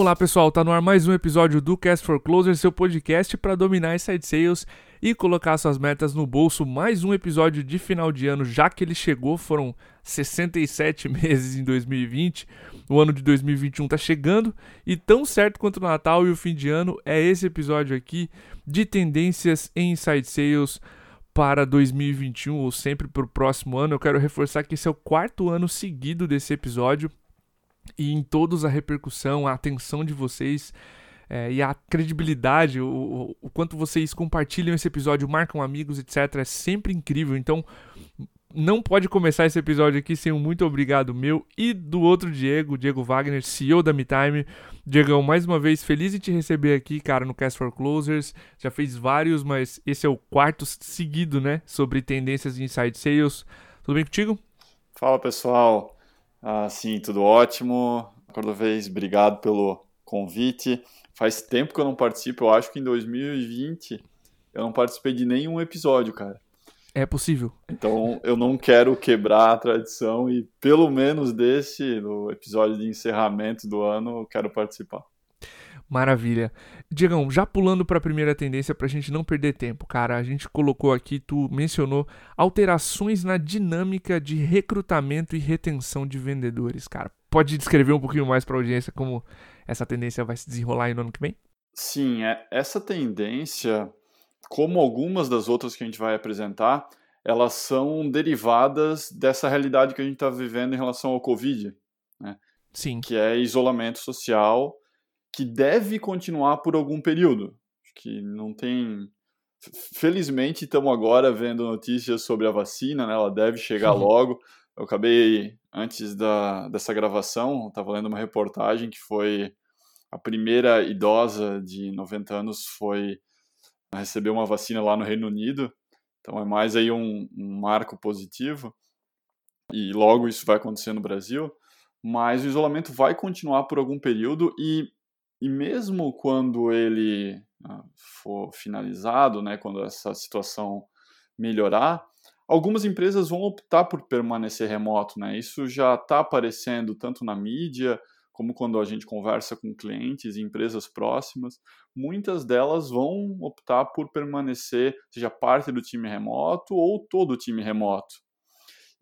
Olá pessoal, tá no ar mais um episódio do Cast for Closer, seu podcast para dominar inside sales e colocar suas metas no bolso. Mais um episódio de final de ano, já que ele chegou, foram 67 meses em 2020. O ano de 2021 tá chegando e tão certo quanto o Natal e o fim de ano é esse episódio aqui de tendências em inside sales para 2021 ou sempre para o próximo ano. Eu quero reforçar que esse é o quarto ano seguido desse episódio e em todos a repercussão, a atenção de vocês é, e a credibilidade, o, o, quanto vocês compartilham esse episódio, marcam amigos, etc., é sempre incrível. Então, não pode começar esse episódio aqui sem um muito obrigado meu e do outro Diego, Diego Wagner, CEO da MeTime. Diegão, mais uma vez, feliz em te receber aqui, cara, no Cast for Closers. Já fez vários, mas esse é o quarto seguido, né, sobre tendências de inside sales. Tudo bem contigo? Fala, pessoal. Ah, sim, tudo ótimo. Cordovez, obrigado pelo convite. Faz tempo que eu não participo, eu acho que em 2020 eu não participei de nenhum episódio, cara. É possível. Então eu não quero quebrar a tradição e pelo menos desse, no episódio de encerramento do ano, eu quero participar. Maravilha. Diegão, já pulando para a primeira tendência para a gente não perder tempo, cara, a gente colocou aqui, tu mencionou alterações na dinâmica de recrutamento e retenção de vendedores, cara. Pode descrever um pouquinho mais para a audiência como essa tendência vai se desenrolar aí no ano que vem? Sim, é, essa tendência, como algumas das outras que a gente vai apresentar, elas são derivadas dessa realidade que a gente está vivendo em relação ao Covid, né? Sim. Que é isolamento social que deve continuar por algum período. Acho que não tem. Felizmente, estamos agora vendo notícias sobre a vacina, né? ela deve chegar logo. Eu acabei, antes da, dessa gravação, estava lendo uma reportagem que foi a primeira idosa de 90 anos foi receber uma vacina lá no Reino Unido. Então é mais aí um, um marco positivo. E logo isso vai acontecer no Brasil. Mas o isolamento vai continuar por algum período e e mesmo quando ele ah, for finalizado, né, quando essa situação melhorar, algumas empresas vão optar por permanecer remoto. Né? Isso já está aparecendo tanto na mídia como quando a gente conversa com clientes e empresas próximas. Muitas delas vão optar por permanecer, seja parte do time remoto ou todo o time remoto.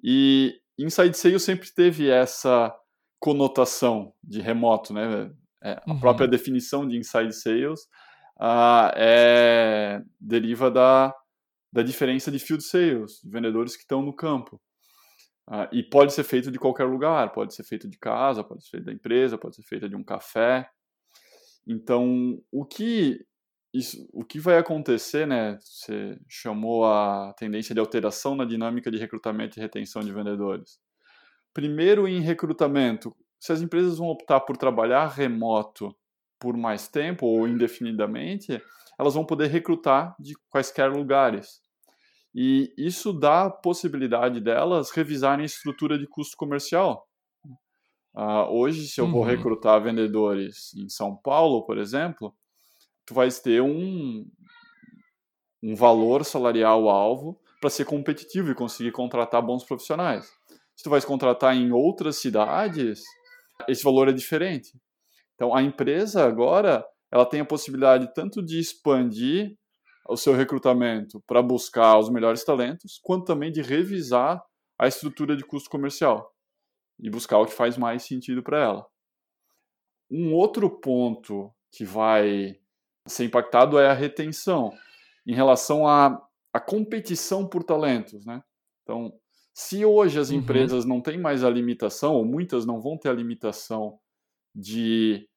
E Inside Sales sempre teve essa conotação de remoto, né? É, a uhum. própria definição de inside sales uh, é, deriva da, da diferença de field sales, de vendedores que estão no campo. Uh, e pode ser feito de qualquer lugar, pode ser feito de casa, pode ser feito da empresa, pode ser feito de um café. Então, o que isso, o que vai acontecer, né? Você chamou a tendência de alteração na dinâmica de recrutamento e retenção de vendedores. Primeiro, em recrutamento, se as empresas vão optar por trabalhar remoto por mais tempo ou indefinidamente, elas vão poder recrutar de quaisquer lugares. E isso dá a possibilidade delas revisarem a estrutura de custo comercial. Uh, hoje, se eu uhum. vou recrutar vendedores em São Paulo, por exemplo, tu vais ter um, um valor salarial alvo para ser competitivo e conseguir contratar bons profissionais. Se tu vais contratar em outras cidades, esse valor é diferente. Então, a empresa agora ela tem a possibilidade tanto de expandir o seu recrutamento para buscar os melhores talentos, quanto também de revisar a estrutura de custo comercial e buscar o que faz mais sentido para ela. Um outro ponto que vai ser impactado é a retenção em relação à, à competição por talentos, né? Então, se hoje as uhum. empresas não têm mais a limitação, ou muitas não vão ter a limitação de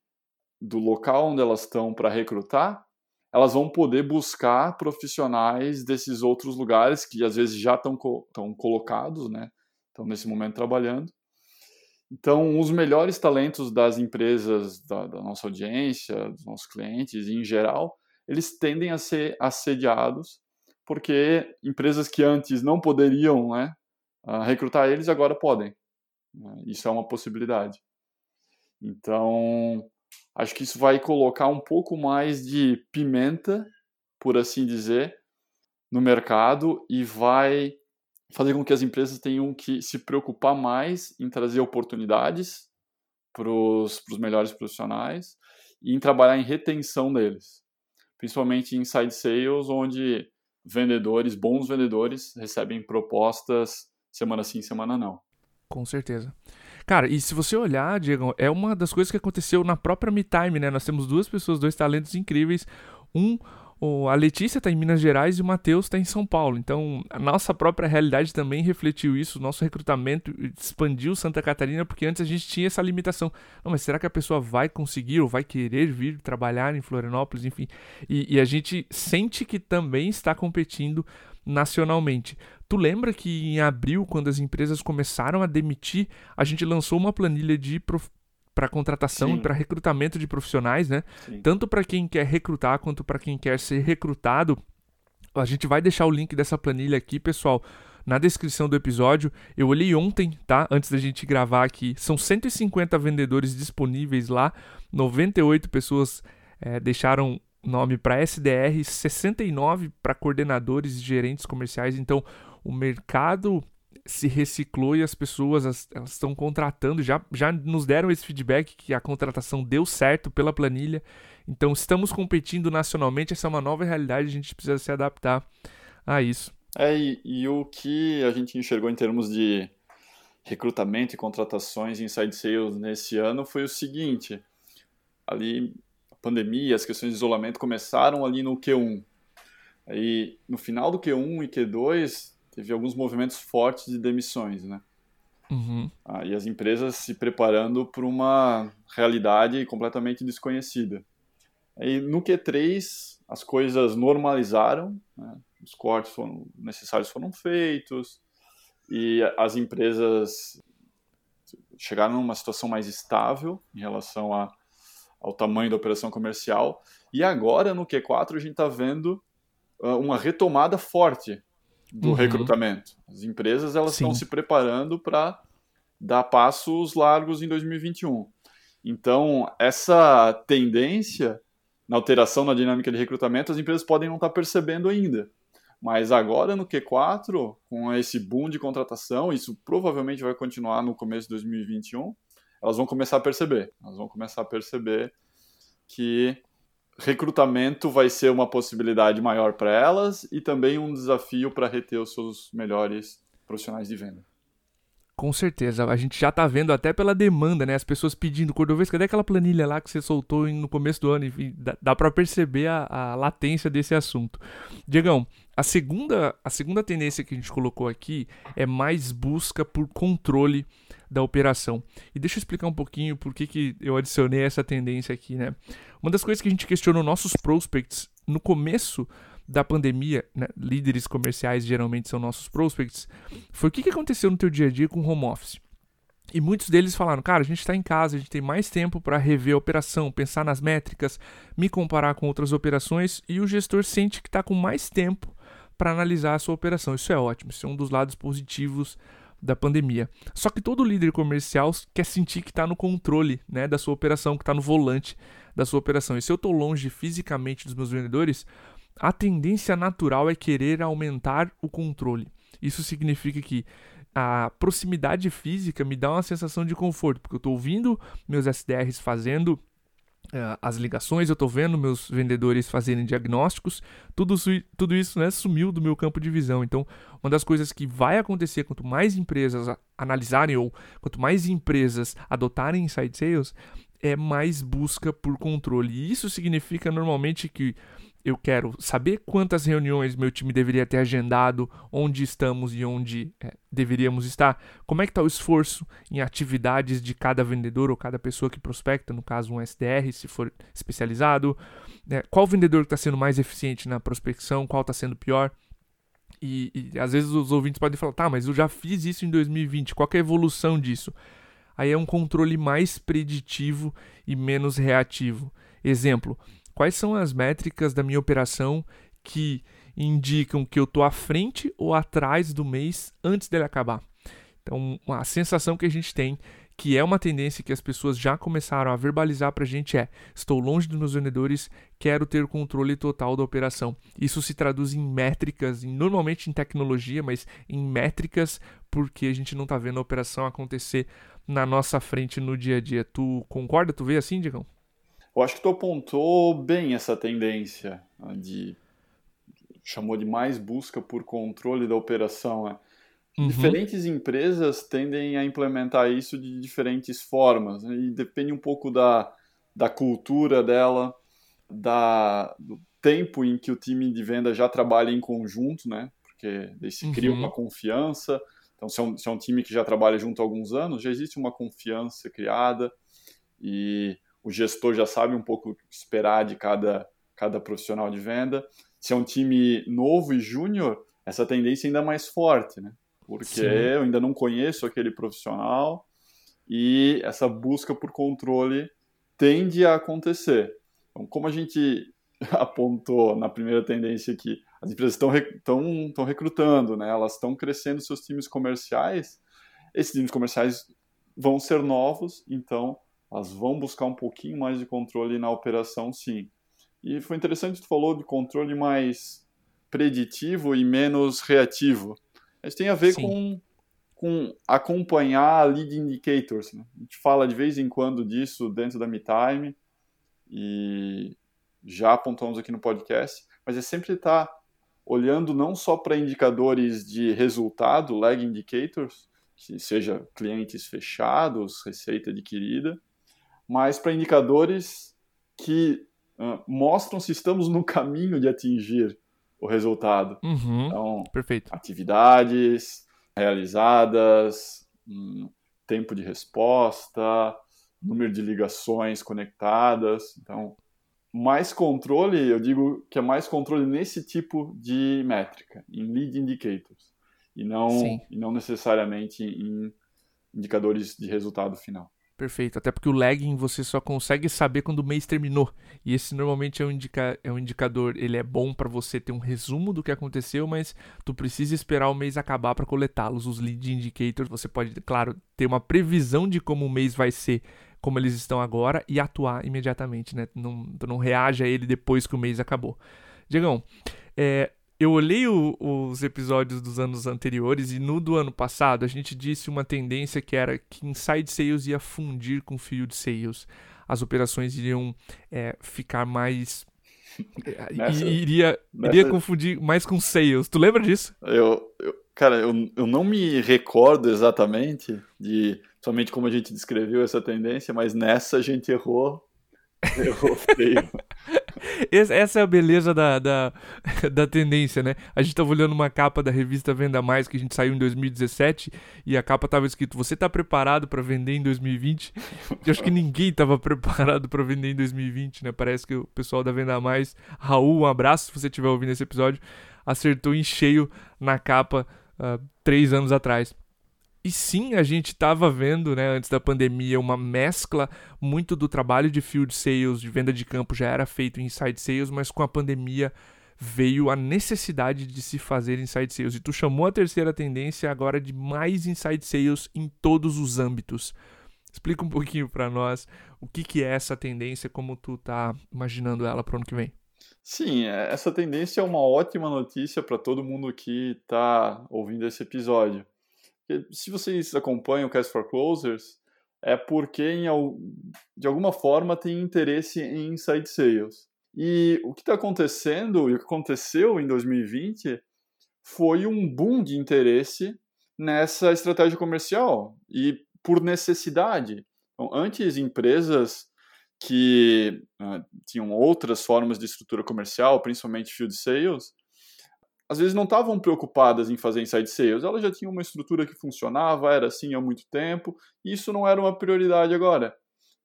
do local onde elas estão para recrutar, elas vão poder buscar profissionais desses outros lugares que às vezes já estão, estão colocados, né? Estão nesse momento trabalhando. Então, os melhores talentos das empresas, da, da nossa audiência, dos nossos clientes em geral, eles tendem a ser assediados porque empresas que antes não poderiam né, recrutar eles agora podem. Né? Isso é uma possibilidade. Então, acho que isso vai colocar um pouco mais de pimenta, por assim dizer, no mercado e vai fazer com que as empresas tenham que se preocupar mais em trazer oportunidades para os melhores profissionais e em trabalhar em retenção deles, principalmente em inside sales, onde vendedores, bons vendedores, recebem propostas semana sim, semana não. Com certeza. Cara, e se você olhar, Diego, é uma das coisas que aconteceu na própria MeTime, né? Nós temos duas pessoas, dois talentos incríveis. Um a Letícia está em Minas Gerais e o Matheus está em São Paulo. Então, a nossa própria realidade também refletiu isso. O nosso recrutamento expandiu Santa Catarina, porque antes a gente tinha essa limitação. Não, mas será que a pessoa vai conseguir ou vai querer vir trabalhar em Florianópolis? Enfim. E, e a gente sente que também está competindo nacionalmente. Tu lembra que em abril, quando as empresas começaram a demitir, a gente lançou uma planilha de prof para contratação Sim. e para recrutamento de profissionais, né? Sim. Tanto para quem quer recrutar quanto para quem quer ser recrutado. A gente vai deixar o link dessa planilha aqui, pessoal, na descrição do episódio. Eu olhei ontem, tá? Antes da gente gravar aqui. São 150 vendedores disponíveis lá. 98 pessoas é, deixaram nome para SDR, 69 para coordenadores e gerentes comerciais. Então, o mercado se reciclou e as pessoas elas estão contratando, já, já nos deram esse feedback que a contratação deu certo pela planilha. Então estamos competindo nacionalmente, essa é uma nova realidade, a gente precisa se adaptar a isso. É, e, e o que a gente enxergou em termos de recrutamento e contratações inside sales nesse ano foi o seguinte: ali pandemia, as questões de isolamento começaram ali no Q1. Aí no final do Q1 e Q2 teve alguns movimentos fortes de demissões, né? Uhum. Ah, e as empresas se preparando para uma realidade completamente desconhecida. Aí, no Q3, as coisas normalizaram, né? os cortes foram, necessários foram feitos, e as empresas chegaram numa situação mais estável em relação a, ao tamanho da operação comercial. E agora, no Q4, a gente está vendo uh, uma retomada forte do uhum. recrutamento. As empresas elas estão se preparando para dar passos largos em 2021. Então, essa tendência na alteração na dinâmica de recrutamento, as empresas podem não estar percebendo ainda. Mas agora no Q4, com esse boom de contratação, isso provavelmente vai continuar no começo de 2021, elas vão começar a perceber. Elas vão começar a perceber que recrutamento vai ser uma possibilidade maior para elas e também um desafio para reter os seus melhores profissionais de venda. Com certeza, a gente já está vendo até pela demanda, né? As pessoas pedindo, Cordovez, cadê aquela planilha lá que você soltou no começo do ano? Enfim, dá, dá para perceber a, a, latência desse assunto. Diegão, a segunda, a segunda tendência que a gente colocou aqui é mais busca por controle da operação. E deixa eu explicar um pouquinho por que, que eu adicionei essa tendência aqui, né? Uma das coisas que a gente questionou nossos prospects no começo da pandemia, né, líderes comerciais geralmente são nossos prospects, foi o que, que aconteceu no teu dia a dia com home office. E muitos deles falaram, cara, a gente está em casa, a gente tem mais tempo para rever a operação, pensar nas métricas, me comparar com outras operações e o gestor sente que está com mais tempo para analisar a sua operação. Isso é ótimo, isso é um dos lados positivos da pandemia. Só que todo líder comercial quer sentir que está no controle né, da sua operação, que está no volante da sua operação. E se eu estou longe fisicamente dos meus vendedores, a tendência natural é querer aumentar o controle. Isso significa que a proximidade física me dá uma sensação de conforto, porque eu estou ouvindo meus SDRs fazendo as ligações, eu estou vendo meus vendedores fazerem diagnósticos, tudo, tudo isso né, sumiu do meu campo de visão. Então, uma das coisas que vai acontecer quanto mais empresas analisarem ou quanto mais empresas adotarem inside sales é mais busca por controle. E isso significa normalmente que eu quero saber quantas reuniões meu time deveria ter agendado, onde estamos e onde é, deveríamos estar, como é que está o esforço em atividades de cada vendedor ou cada pessoa que prospecta, no caso um SDR, se for especializado, né? qual vendedor está sendo mais eficiente na prospecção, qual está sendo pior. E, e, às vezes os ouvintes podem falar, tá, mas eu já fiz isso em 2020, qual é a evolução disso? Aí é um controle mais preditivo e menos reativo. Exemplo, Quais são as métricas da minha operação que indicam que eu estou à frente ou atrás do mês antes dele acabar? Então, a sensação que a gente tem, que é uma tendência que as pessoas já começaram a verbalizar para a gente é: estou longe dos meus vendedores, quero ter controle total da operação. Isso se traduz em métricas, normalmente em tecnologia, mas em métricas, porque a gente não está vendo a operação acontecer na nossa frente no dia a dia. Tu concorda? Tu vê assim, Digão? Eu acho que tu apontou bem essa tendência né, de chamou de mais busca por controle da operação. Né? Uhum. Diferentes empresas tendem a implementar isso de diferentes formas né? e depende um pouco da, da cultura dela, da, do tempo em que o time de venda já trabalha em conjunto, né? Porque daí se cria uhum. uma confiança. Então, se é, um, se é um time que já trabalha junto há alguns anos, já existe uma confiança criada e o gestor já sabe um pouco o que esperar de cada, cada profissional de venda. Se é um time novo e júnior, essa tendência é ainda mais forte, né? Porque Sim. eu ainda não conheço aquele profissional e essa busca por controle tende a acontecer. Então, como a gente apontou na primeira tendência aqui, as empresas estão estão recrutando, né? Elas estão crescendo seus times comerciais. Esses times comerciais vão ser novos, então elas vão buscar um pouquinho mais de controle na operação, sim. E foi interessante que tu falou de controle mais preditivo e menos reativo. Isso tem a ver com, com acompanhar lead indicators. Né? A gente fala de vez em quando disso dentro da MeTime e já apontamos aqui no podcast, mas é sempre estar tá olhando não só para indicadores de resultado, lag indicators, que seja clientes fechados, receita adquirida, mas para indicadores que uh, mostram se estamos no caminho de atingir o resultado. Uhum, então, perfeito. atividades realizadas, um, tempo de resposta, número de ligações conectadas. Então, mais controle, eu digo que é mais controle nesse tipo de métrica, em lead indicators, e não, e não necessariamente em indicadores de resultado final. Perfeito. Até porque o lagging você só consegue saber quando o mês terminou. E esse normalmente é um, indica é um indicador, ele é bom para você ter um resumo do que aconteceu, mas tu precisa esperar o mês acabar para coletá-los. Os lead indicators, você pode, claro, ter uma previsão de como o mês vai ser, como eles estão agora, e atuar imediatamente, né? Não, tu não reage a ele depois que o mês acabou. Diegão, é, eu olhei o, os episódios dos anos anteriores e no do ano passado a gente disse uma tendência que era que inside sales ia fundir com field sales. As operações iriam é, ficar mais. Nessa, iria, nessa... iria confundir mais com sales. Tu lembra disso? Eu, eu cara, eu, eu não me recordo exatamente de somente como a gente descreveu essa tendência, mas nessa a gente errou. Errou feio. Essa é a beleza da, da, da, tendência, né? A gente tava olhando uma capa da revista Venda Mais que a gente saiu em 2017 e a capa tava escrito: Você tá preparado para vender em 2020? Eu acho que ninguém tava preparado para vender em 2020, né? Parece que o pessoal da Venda Mais, Raul, um abraço se você estiver ouvindo esse episódio, acertou em cheio na capa uh, três anos atrás. E sim, a gente estava vendo, né, antes da pandemia, uma mescla muito do trabalho de field sales, de venda de campo já era feito em inside sales, mas com a pandemia veio a necessidade de se fazer inside sales. E tu chamou a terceira tendência agora de mais inside sales em todos os âmbitos. Explica um pouquinho para nós o que, que é essa tendência, como tu tá imaginando ela para o ano que vem. Sim, é, essa tendência é uma ótima notícia para todo mundo que está ouvindo esse episódio se vocês acompanham o Cast for Closers, é porque em, de alguma forma tem interesse em inside sales. E o que está acontecendo, e o que aconteceu em 2020, foi um boom de interesse nessa estratégia comercial e por necessidade. Então, antes, empresas que uh, tinham outras formas de estrutura comercial, principalmente field sales, às vezes não estavam preocupadas em fazer inside sales, elas já tinham uma estrutura que funcionava, era assim há muito tempo, e isso não era uma prioridade agora.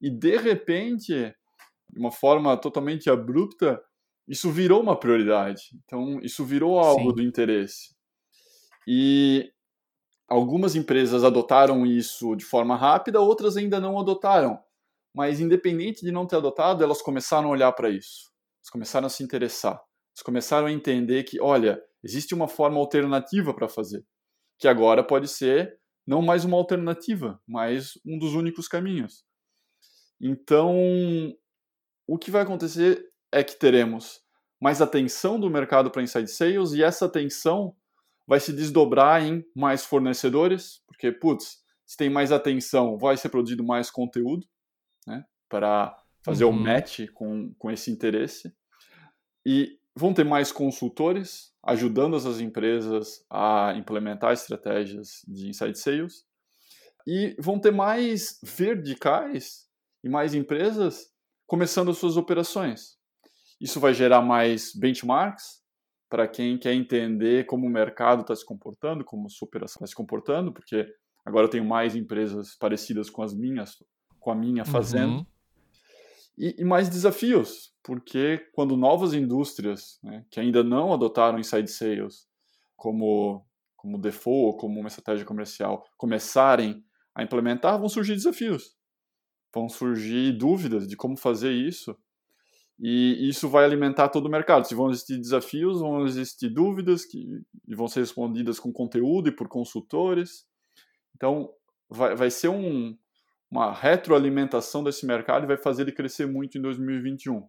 E de repente, de uma forma totalmente abrupta, isso virou uma prioridade. Então, isso virou algo Sim. do interesse. E algumas empresas adotaram isso de forma rápida, outras ainda não adotaram. Mas, independente de não ter adotado, elas começaram a olhar para isso. Elas começaram a se interessar. Elas começaram a entender que, olha, Existe uma forma alternativa para fazer, que agora pode ser não mais uma alternativa, mas um dos únicos caminhos. Então, o que vai acontecer é que teremos mais atenção do mercado para inside sales e essa atenção vai se desdobrar em mais fornecedores, porque, putz, se tem mais atenção, vai ser produzido mais conteúdo, né? Para fazer uhum. o match com, com esse interesse. E vão ter mais consultores ajudando essas empresas a implementar estratégias de inside sales. E vão ter mais verticais e mais empresas começando as suas operações. Isso vai gerar mais benchmarks para quem quer entender como o mercado está se comportando, como a sua operação está se comportando, porque agora eu tenho mais empresas parecidas com as minhas, com a minha fazendo. Uhum. E, e, mais desafios, porque quando novas indústrias né, que ainda não adotaram inside sales como, como default, como uma estratégia comercial, começarem a implementar, vão surgir desafios. Vão surgir dúvidas de como fazer isso. E isso vai alimentar todo o mercado. Se vão existir desafios, vão existir dúvidas que vão ser respondidas com conteúdo e por consultores. Então, vai, vai ser um, uma retroalimentação desse mercado e vai fazer ele crescer muito em 2021.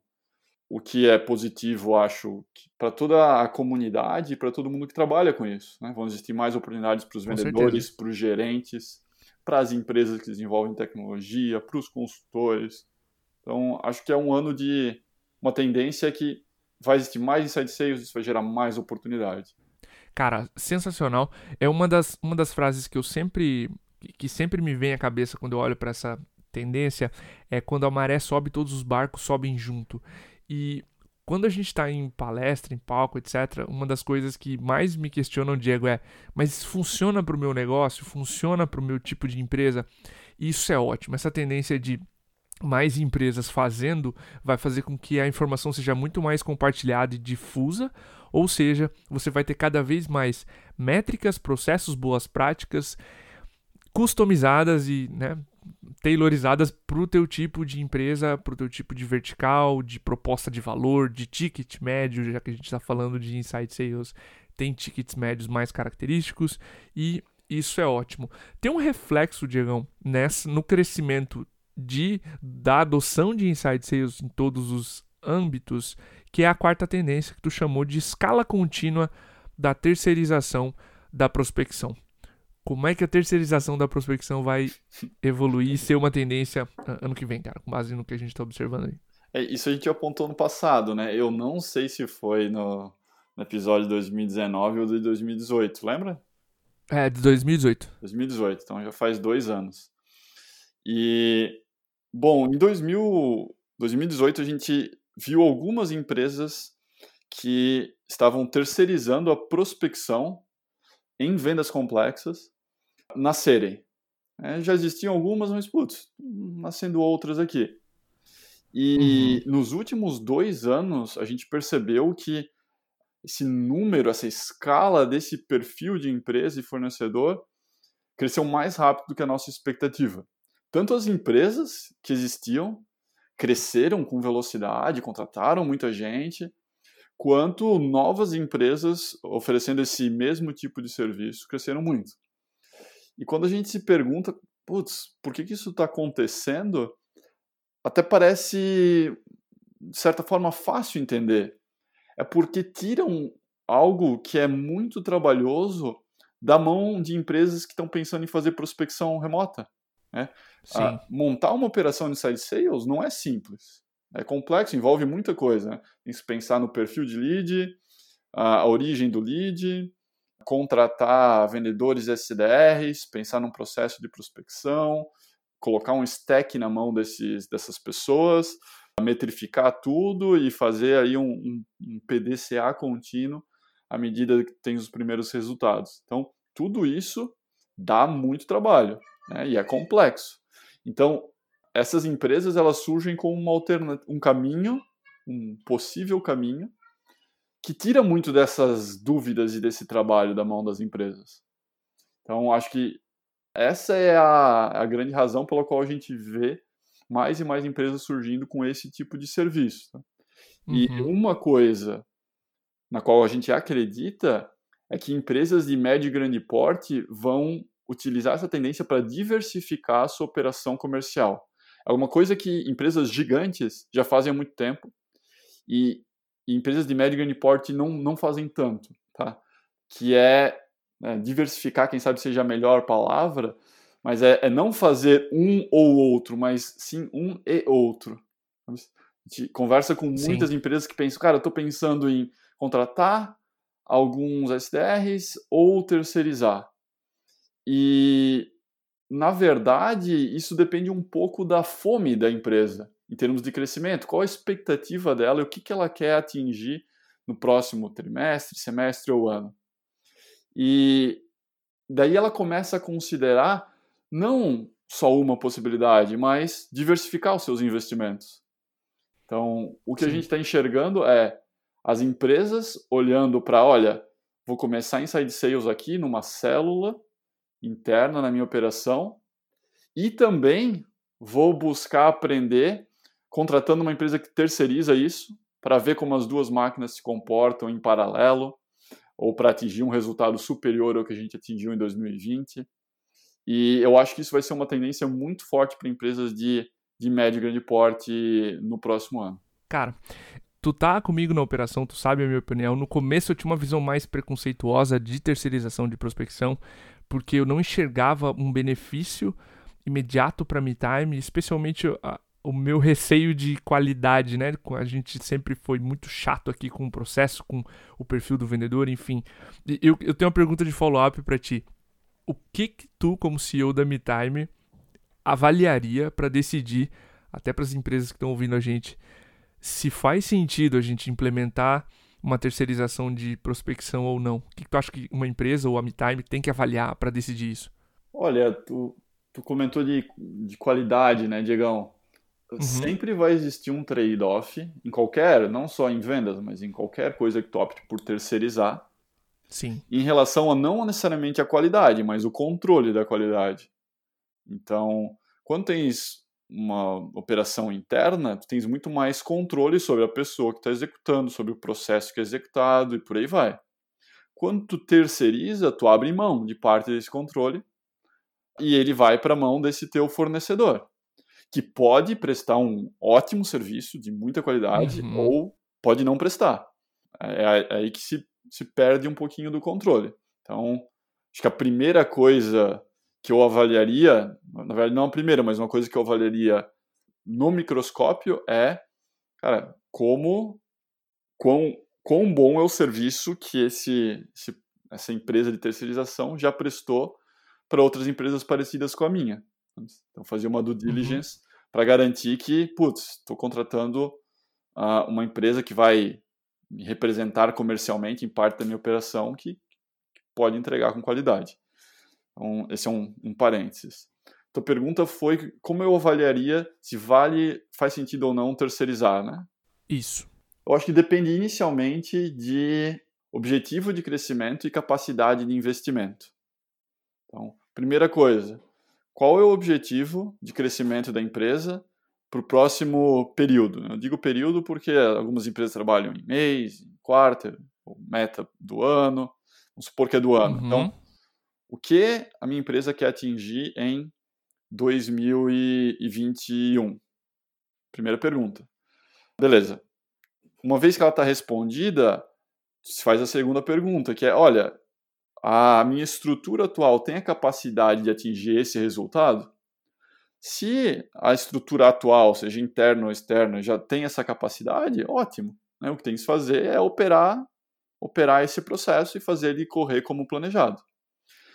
O que é positivo, acho, para toda a comunidade e para todo mundo que trabalha com isso. Né? Vão existir mais oportunidades para os vendedores, para os gerentes, para as empresas que desenvolvem tecnologia, para os consultores. Então, acho que é um ano de uma tendência que vai existir mais inside sales, isso vai gerar mais oportunidade. Cara, sensacional. É uma das, uma das frases que eu sempre que sempre me vem à cabeça quando eu olho para essa tendência é quando a maré sobe, todos os barcos sobem junto. E quando a gente está em palestra, em palco, etc., uma das coisas que mais me questionam, Diego, é: mas isso funciona para o meu negócio? Funciona para o meu tipo de empresa? E isso é ótimo. Essa tendência de mais empresas fazendo vai fazer com que a informação seja muito mais compartilhada e difusa, ou seja, você vai ter cada vez mais métricas, processos, boas práticas customizadas e né, tailorizadas para o teu tipo de empresa, para o teu tipo de vertical, de proposta de valor, de ticket médio, já que a gente está falando de inside sales, tem tickets médios mais característicos e isso é ótimo. Tem um reflexo, Diegão, nessa, no crescimento de, da adoção de inside sales em todos os âmbitos, que é a quarta tendência que tu chamou de escala contínua da terceirização da prospecção como é que a terceirização da prospecção vai evoluir e ser uma tendência ano que vem, cara, com base no que a gente está observando aí. É, isso a gente apontou no passado, né? Eu não sei se foi no, no episódio de 2019 ou de 2018, lembra? É, de 2018. 2018, então já faz dois anos. E, bom, em 2000, 2018 a gente viu algumas empresas que estavam terceirizando a prospecção em vendas complexas nascerem. É, já existiam algumas, mas, putz, nascendo outras aqui. E uhum. nos últimos dois anos, a gente percebeu que esse número, essa escala desse perfil de empresa e fornecedor cresceu mais rápido do que a nossa expectativa. Tanto as empresas que existiam cresceram com velocidade, contrataram muita gente, quanto novas empresas oferecendo esse mesmo tipo de serviço cresceram muito. E quando a gente se pergunta, putz, por que, que isso está acontecendo? Até parece, de certa forma, fácil entender. É porque tiram algo que é muito trabalhoso da mão de empresas que estão pensando em fazer prospecção remota. Né? Ah, montar uma operação de side sales não é simples. É complexo, envolve muita coisa. Né? Tem que pensar no perfil de lead, a origem do lead, contratar vendedores SDRs, pensar num processo de prospecção, colocar um stack na mão desses, dessas pessoas, metrificar tudo e fazer aí um, um, um PDCA contínuo à medida que tem os primeiros resultados. Então, tudo isso dá muito trabalho né? e é complexo. Então, essas empresas elas surgem como uma alternativa, um caminho, um possível caminho que tira muito dessas dúvidas e desse trabalho da mão das empresas. Então, acho que essa é a, a grande razão pela qual a gente vê mais e mais empresas surgindo com esse tipo de serviço. Tá? E uhum. uma coisa na qual a gente acredita é que empresas de médio e grande porte vão utilizar essa tendência para diversificar a sua operação comercial. É uma coisa que empresas gigantes já fazem há muito tempo e e empresas de médio e grande porte não, não fazem tanto, tá? Que é né, diversificar, quem sabe seja a melhor palavra, mas é, é não fazer um ou outro, mas sim um e outro. A gente conversa com muitas sim. empresas que pensam, cara, eu estou pensando em contratar alguns SDRs ou terceirizar. E, na verdade, isso depende um pouco da fome da empresa, em termos de crescimento. Qual a expectativa dela e o que, que ela quer atingir no próximo trimestre, semestre ou ano. E daí ela começa a considerar não só uma possibilidade, mas diversificar os seus investimentos. Então, o que Sim. a gente está enxergando é as empresas olhando para, olha, vou começar inside sales aqui numa célula interna na minha operação e também vou buscar aprender contratando uma empresa que terceiriza isso para ver como as duas máquinas se comportam em paralelo ou para atingir um resultado superior ao que a gente atingiu em 2020. E eu acho que isso vai ser uma tendência muito forte para empresas de, de médio e grande porte no próximo ano. Cara, tu tá comigo na operação, tu sabe a minha opinião. No começo eu tinha uma visão mais preconceituosa de terceirização de prospecção, porque eu não enxergava um benefício imediato para me time, especialmente o meu receio de qualidade, né? A gente sempre foi muito chato aqui com o processo, com o perfil do vendedor, enfim. Eu, eu tenho uma pergunta de follow-up para ti. O que, que tu, como CEO da MeTime, avaliaria para decidir, até para as empresas que estão ouvindo a gente, se faz sentido a gente implementar uma terceirização de prospecção ou não? O que, que tu acha que uma empresa ou a MeTime tem que avaliar para decidir isso? Olha, tu, tu comentou de, de qualidade, né, Diegão? Uhum. Sempre vai existir um trade-off em qualquer, não só em vendas, mas em qualquer coisa que tu opte por terceirizar. Sim. Em relação a não necessariamente a qualidade, mas o controle da qualidade. Então, quando tens uma operação interna, tu tens muito mais controle sobre a pessoa que está executando, sobre o processo que é executado e por aí vai. Quando tu terceiriza, tu abre mão de parte desse controle e ele vai para a mão desse teu fornecedor que pode prestar um ótimo serviço de muita qualidade uhum. ou pode não prestar. É, é, é aí que se, se perde um pouquinho do controle. Então, acho que a primeira coisa que eu avaliaria, na verdade não a primeira, mas uma coisa que eu avaliaria no microscópio é, cara, como quão, quão bom é o serviço que esse, esse essa empresa de terceirização já prestou para outras empresas parecidas com a minha. Então, fazer uma due uhum. diligence uhum. para garantir que, putz, estou contratando uh, uma empresa que vai me representar comercialmente em parte da minha operação que, que pode entregar com qualidade. Então, esse é um, um parênteses. Tua pergunta foi como eu avaliaria se vale, faz sentido ou não terceirizar, né? Isso. Eu acho que depende inicialmente de objetivo de crescimento e capacidade de investimento. Então, primeira coisa, qual é o objetivo de crescimento da empresa para o próximo período. Eu digo período porque algumas empresas trabalham em mês, em quarter, ou meta do ano, vamos supor que é do ano. Uhum. Então, o que a minha empresa quer atingir em 2021? Primeira pergunta. Beleza. Uma vez que ela está respondida, se faz a segunda pergunta, que é, olha, a minha estrutura atual tem a capacidade de atingir esse resultado? Se a estrutura atual, seja interna ou externa, já tem essa capacidade, ótimo. Né? O que tem que fazer é operar, operar esse processo e fazer ele correr como planejado.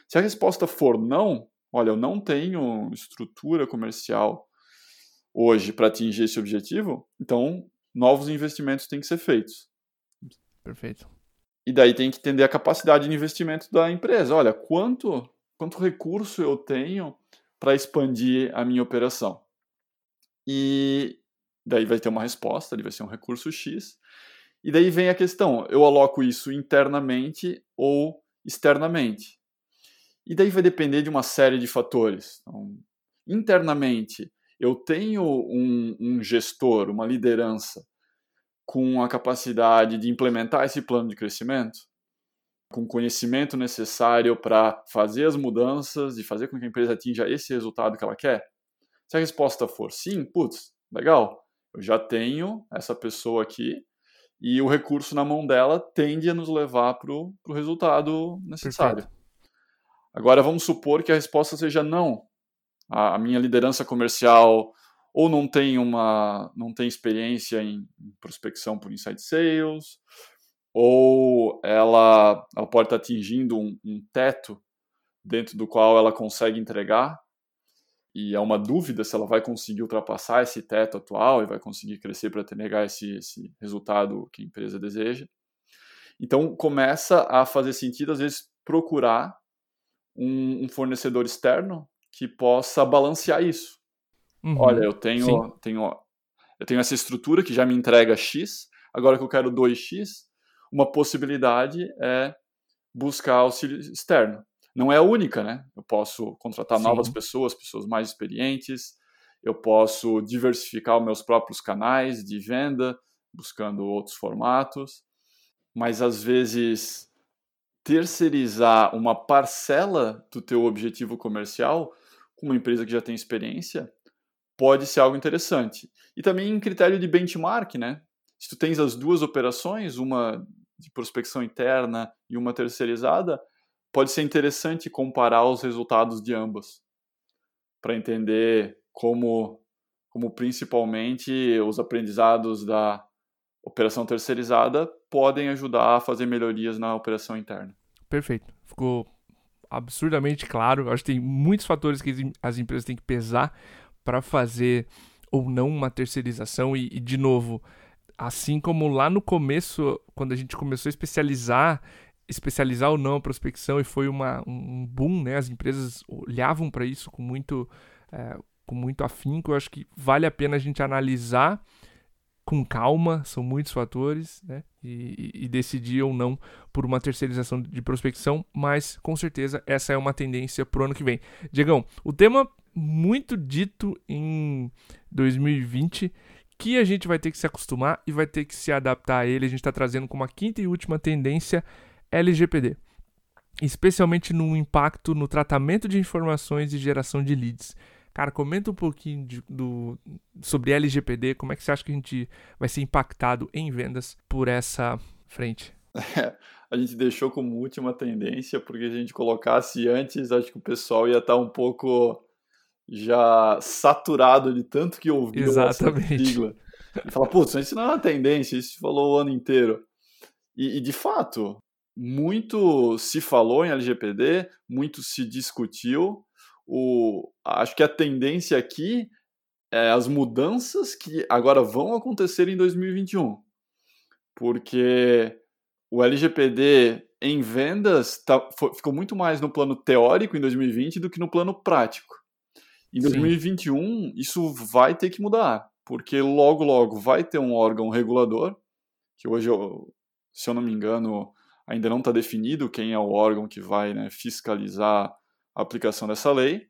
Se a resposta for não, olha, eu não tenho estrutura comercial hoje para atingir esse objetivo, então novos investimentos têm que ser feitos. Perfeito. E daí tem que entender a capacidade de investimento da empresa. Olha, quanto, quanto recurso eu tenho para expandir a minha operação? E daí vai ter uma resposta, ele vai ser um recurso X. E daí vem a questão: eu aloco isso internamente ou externamente? E daí vai depender de uma série de fatores. Então, internamente, eu tenho um, um gestor, uma liderança com a capacidade de implementar esse plano de crescimento, com o conhecimento necessário para fazer as mudanças e fazer com que a empresa atinja esse resultado que ela quer? Se a resposta for sim, putz, legal, eu já tenho essa pessoa aqui e o recurso na mão dela tende a nos levar para o resultado necessário. Perfeito. Agora vamos supor que a resposta seja não. a, a minha liderança comercial ou não tem uma não tem experiência em, prospecção por inside sales, ou ela, ela pode estar atingindo um, um teto dentro do qual ela consegue entregar e é uma dúvida se ela vai conseguir ultrapassar esse teto atual e vai conseguir crescer para negar esse, esse resultado que a empresa deseja. Então começa a fazer sentido às vezes procurar um, um fornecedor externo que possa balancear isso. Uhum, Olha, eu tenho, tenho, eu tenho essa estrutura que já me entrega X, agora que eu quero 2X, uma possibilidade é buscar auxílio externo. Não é a única, né? Eu posso contratar Sim. novas pessoas, pessoas mais experientes, eu posso diversificar os meus próprios canais de venda, buscando outros formatos, mas às vezes terceirizar uma parcela do teu objetivo comercial com uma empresa que já tem experiência pode ser algo interessante. E também em critério de benchmark, né? Se tu tens as duas operações, uma de prospecção interna e uma terceirizada, pode ser interessante comparar os resultados de ambas para entender como, como principalmente os aprendizados da operação terceirizada podem ajudar a fazer melhorias na operação interna. Perfeito. Ficou absurdamente claro. acho que tem muitos fatores que as empresas têm que pesar para fazer ou não uma terceirização e, e, de novo, assim como lá no começo, quando a gente começou a especializar, especializar ou não a prospecção e foi uma, um boom, né? As empresas olhavam para isso com muito, é, com muito afinco. Eu acho que vale a pena a gente analisar com calma, são muitos fatores, né? E, e, decidir ou não por uma terceirização de prospecção, mas com certeza essa é uma tendência para o ano que vem. Diegão, o tema muito dito em 2020 que a gente vai ter que se acostumar e vai ter que se adaptar a ele. A gente está trazendo como a quinta e última tendência LGPD, especialmente no impacto no tratamento de informações e geração de leads. Cara, comenta um pouquinho de, do, sobre LGPD, como é que você acha que a gente vai ser impactado em vendas por essa frente? A gente deixou como última tendência, porque a gente colocasse antes, acho que o pessoal ia estar um pouco já saturado de tanto que ouviu Exatamente. essa sigla. E fala, putz, isso não é uma tendência, isso falou o ano inteiro. E, e, de fato, muito se falou em LGPD, muito se discutiu. O, acho que a tendência aqui é as mudanças que agora vão acontecer em 2021. Porque o LGPD em vendas tá, foi, ficou muito mais no plano teórico em 2020 do que no plano prático. Em 2021, Sim. isso vai ter que mudar, porque logo, logo vai ter um órgão regulador, que hoje, se eu não me engano, ainda não está definido quem é o órgão que vai né, fiscalizar a aplicação dessa lei,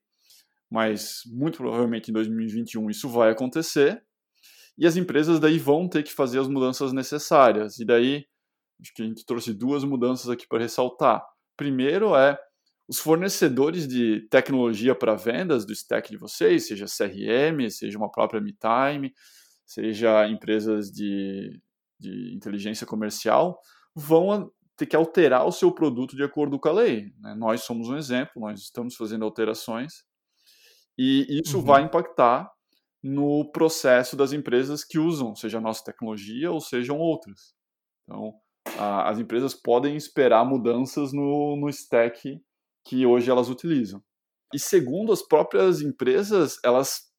mas muito provavelmente em 2021 isso vai acontecer, e as empresas daí vão ter que fazer as mudanças necessárias. E daí, acho que a gente trouxe duas mudanças aqui para ressaltar. Primeiro é os fornecedores de tecnologia para vendas do stack de vocês, seja CRM, seja uma própria MeTime, seja empresas de, de inteligência comercial, vão ter que alterar o seu produto de acordo com a lei. Né? Nós somos um exemplo, nós estamos fazendo alterações e isso uhum. vai impactar no processo das empresas que usam, seja a nossa tecnologia ou sejam outras. Então, a, as empresas podem esperar mudanças no, no stack que hoje elas utilizam. E segundo as próprias empresas, elas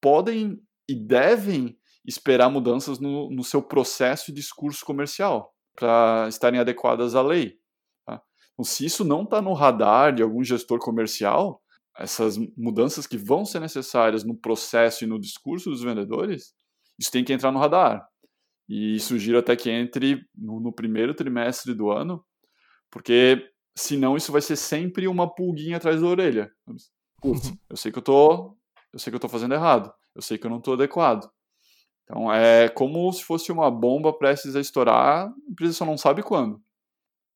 podem e devem esperar mudanças no, no seu processo e discurso comercial para estarem adequadas à lei. Tá? Então, se isso não está no radar de algum gestor comercial, essas mudanças que vão ser necessárias no processo e no discurso dos vendedores, isso tem que entrar no radar. E sugiro até que entre no, no primeiro trimestre do ano, porque Senão isso vai ser sempre uma pulguinha atrás da orelha. Putz, uhum. eu sei que eu tô, eu sei que eu tô fazendo errado. Eu sei que eu não tô adequado. Então é como se fosse uma bomba prestes a estourar, a empresa só não sabe quando.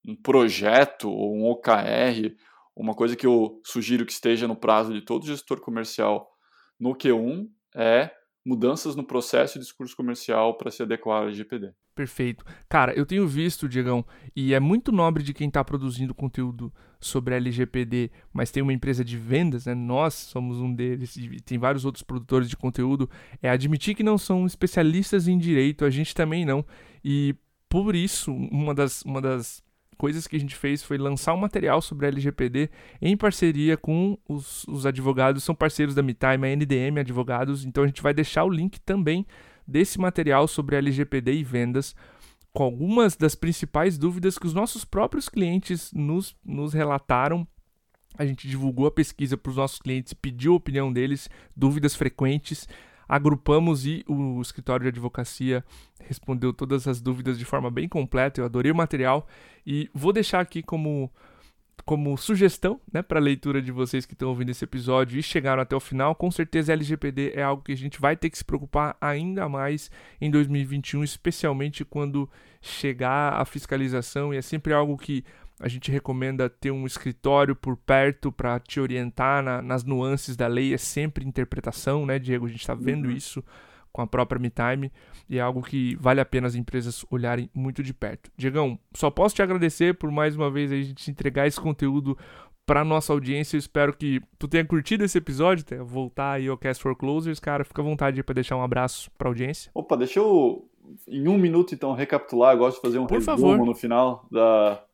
Um projeto ou um OKR, uma coisa que eu sugiro que esteja no prazo de todo gestor comercial no Q1 é mudanças no processo e discurso comercial para se adequar ao LGPD. Perfeito. Cara, eu tenho visto, Diegão, e é muito nobre de quem está produzindo conteúdo sobre LGPD, mas tem uma empresa de vendas, né? Nós somos um deles e tem vários outros produtores de conteúdo, é admitir que não são especialistas em direito, a gente também não. E por isso, uma das, uma das coisas que a gente fez foi lançar um material sobre LGPD em parceria com os, os advogados, são parceiros da MeTime, a NDM Advogados, então a gente vai deixar o link também desse material sobre LGPD e vendas, com algumas das principais dúvidas que os nossos próprios clientes nos, nos relataram. A gente divulgou a pesquisa para os nossos clientes, pediu a opinião deles, dúvidas frequentes, agrupamos e o escritório de advocacia respondeu todas as dúvidas de forma bem completa. Eu adorei o material e vou deixar aqui como como sugestão, né, para leitura de vocês que estão ouvindo esse episódio e chegaram até o final, com certeza LGPD é algo que a gente vai ter que se preocupar ainda mais em 2021, especialmente quando chegar a fiscalização e é sempre algo que a gente recomenda ter um escritório por perto para te orientar na, nas nuances da lei, é sempre interpretação, né, Diego? A gente está vendo uhum. isso com a própria MeTime e é algo que vale a pena as empresas olharem muito de perto. Diegão, só posso te agradecer por mais uma vez a gente entregar esse conteúdo para nossa audiência. Eu espero que tu tenha curtido esse episódio, tenha voltar aí ao Cast for Closers, cara. Fica à vontade para deixar um abraço para a audiência. Opa, deixa eu em um minuto então recapitular. Eu gosto de fazer um por resumo favor. no final da,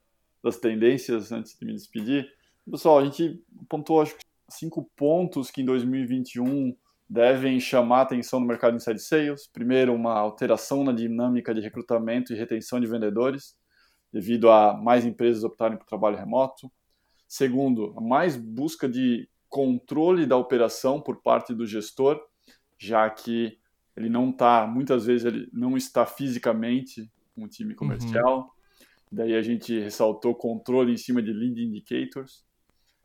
das tendências antes de me despedir. Pessoal, a gente pontuou acho que cinco pontos que em 2021 devem chamar atenção no mercado de inside sales. Primeiro, uma alteração na dinâmica de recrutamento e retenção de vendedores, devido a mais empresas optarem por trabalho remoto. Segundo, mais busca de controle da operação por parte do gestor, já que ele não está, muitas vezes ele não está fisicamente com o time comercial. Uhum. Daí a gente ressaltou controle em cima de lead indicators.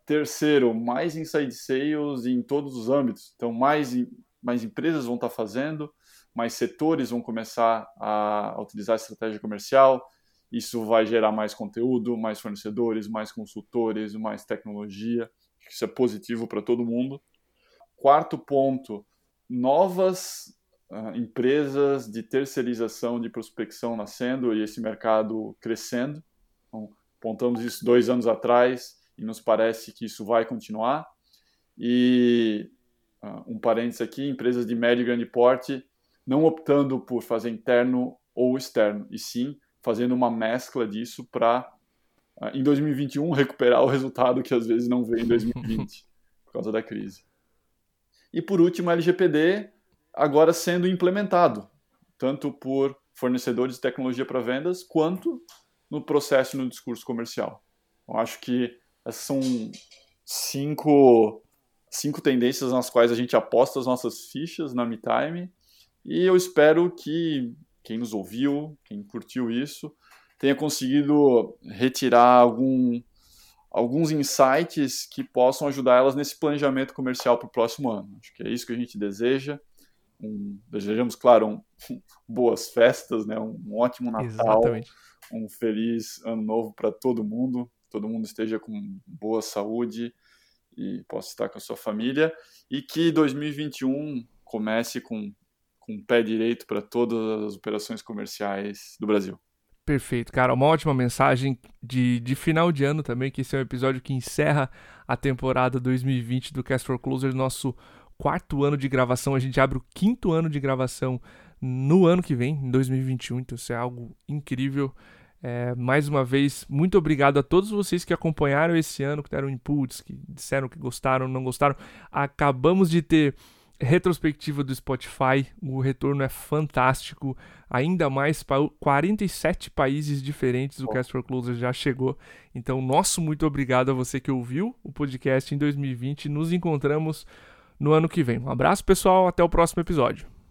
Terceiro, mais inside sales em todos os âmbitos. Então, mais, mais empresas vão estar fazendo, mais setores vão começar a, utilizar a estratégia comercial. Isso vai gerar mais conteúdo, mais fornecedores, mais consultores, mais tecnologia. Isso é positivo para todo mundo. Quarto ponto, novas uh, empresas de terceirização de prospecção nascendo e esse mercado crescendo. Então, apontamos isso dois anos atrás e nos parece que isso vai continuar. E uh, um parênteses aqui, empresas de médio e grande porte não optando por fazer interno ou externo, e sim fazendo uma mescla disso para, uh, ah, em 2021, recuperar o resultado que às vezes não veio em 2020 por causa da crise. E por último, LGPD agora sendo implementado, tanto por fornecedores de tecnologia para vendas, quanto no processo e no discurso comercial. Eu acho que essas são cinco, cinco tendências nas quais a gente aposta as nossas fichas na MeTime. E eu espero que quem nos ouviu, quem curtiu isso, tenha conseguido retirar algum, alguns insights que possam ajudar elas nesse planejamento comercial para o próximo ano. Acho que é isso que a gente deseja. Um, desejamos, claro, um, boas festas, né? um, um ótimo Natal, Exatamente. um feliz ano novo para todo mundo todo mundo esteja com boa saúde e possa estar com a sua família e que 2021 comece com, com o pé direito para todas as operações comerciais do Brasil. Perfeito, cara. Uma ótima mensagem de, de final de ano também, que esse é um episódio que encerra a temporada 2020 do Cast for Closer, nosso quarto ano de gravação. A gente abre o quinto ano de gravação no ano que vem, em 2021, então isso é algo incrível. É, mais uma vez, muito obrigado a todos vocês que acompanharam esse ano, que deram inputs, que disseram que gostaram, não gostaram. Acabamos de ter retrospectiva do Spotify, o retorno é fantástico, ainda mais para 47 países diferentes o Cast for Closer já chegou. Então, nosso muito obrigado a você que ouviu o podcast em 2020. Nos encontramos no ano que vem. Um abraço, pessoal, até o próximo episódio.